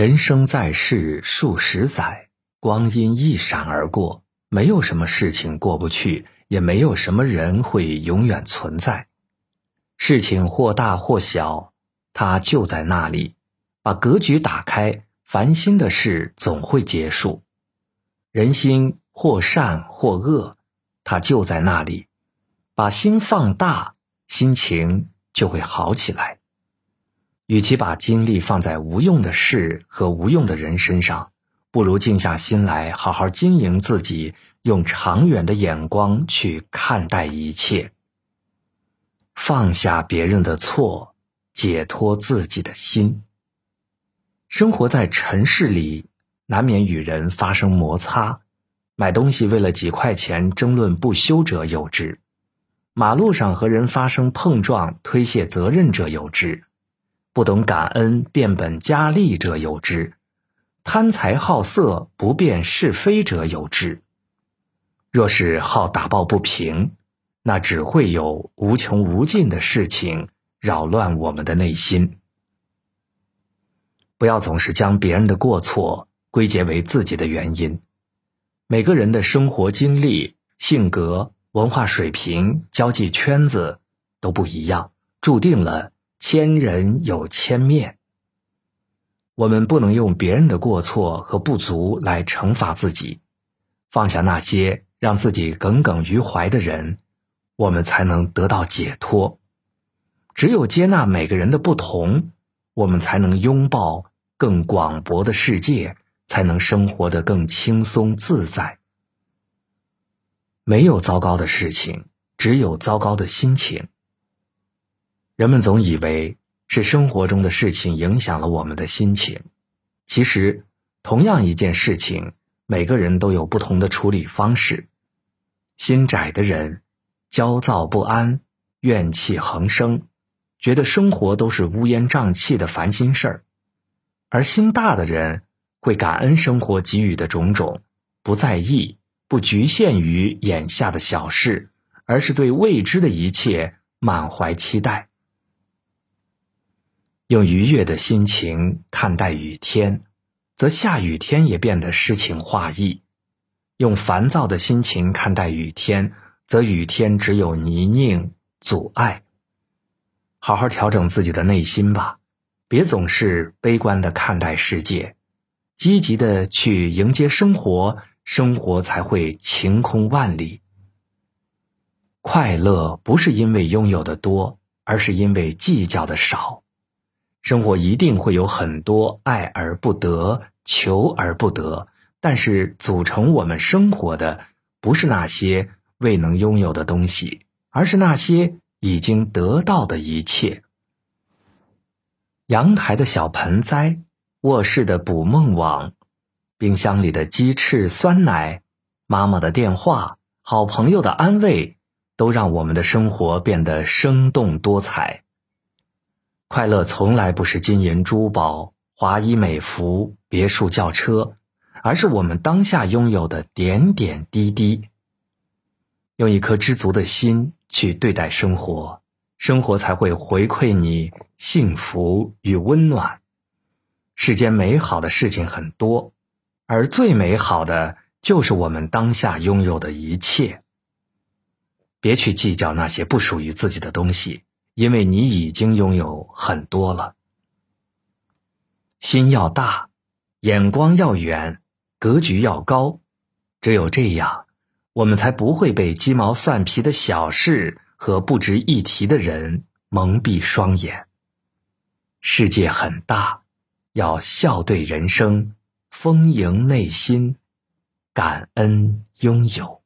人生在世数十载，光阴一闪而过，没有什么事情过不去，也没有什么人会永远存在。事情或大或小，它就在那里。把格局打开，烦心的事总会结束。人心或善或恶，它就在那里。把心放大，心情就会好起来。与其把精力放在无用的事和无用的人身上，不如静下心来，好好经营自己，用长远的眼光去看待一切，放下别人的错，解脱自己的心。生活在尘世里，难免与人发生摩擦，买东西为了几块钱争论不休者有之，马路上和人发生碰撞推卸责任者有之。不懂感恩、变本加厉者有之；贪财好色、不辨是非者有之。若是好打抱不平，那只会有无穷无尽的事情扰乱我们的内心。不要总是将别人的过错归结为自己的原因。每个人的生活经历、性格、文化水平、交际圈子都不一样，注定了。千人有千面，我们不能用别人的过错和不足来惩罚自己，放下那些让自己耿耿于怀的人，我们才能得到解脱。只有接纳每个人的不同，我们才能拥抱更广博的世界，才能生活得更轻松自在。没有糟糕的事情，只有糟糕的心情。人们总以为是生活中的事情影响了我们的心情，其实，同样一件事情，每个人都有不同的处理方式。心窄的人，焦躁不安，怨气横生，觉得生活都是乌烟瘴气的烦心事儿；而心大的人，会感恩生活给予的种种，不在意，不局限于眼下的小事，而是对未知的一切满怀期待。用愉悦的心情看待雨天，则下雨天也变得诗情画意；用烦躁的心情看待雨天，则雨天只有泥泞阻碍。好好调整自己的内心吧，别总是悲观的看待世界，积极的去迎接生活，生活才会晴空万里。快乐不是因为拥有的多，而是因为计较的少。生活一定会有很多爱而不得、求而不得，但是组成我们生活的不是那些未能拥有的东西，而是那些已经得到的一切。阳台的小盆栽，卧室的捕梦网，冰箱里的鸡翅酸奶，妈妈的电话，好朋友的安慰，都让我们的生活变得生动多彩。快乐从来不是金银珠宝、华衣美服、别墅轿车，而是我们当下拥有的点点滴滴。用一颗知足的心去对待生活，生活才会回馈你幸福与温暖。世间美好的事情很多，而最美好的就是我们当下拥有的一切。别去计较那些不属于自己的东西。因为你已经拥有很多了，心要大，眼光要远，格局要高，只有这样，我们才不会被鸡毛蒜皮的小事和不值一提的人蒙蔽双眼。世界很大，要笑对人生，丰盈内心，感恩拥有。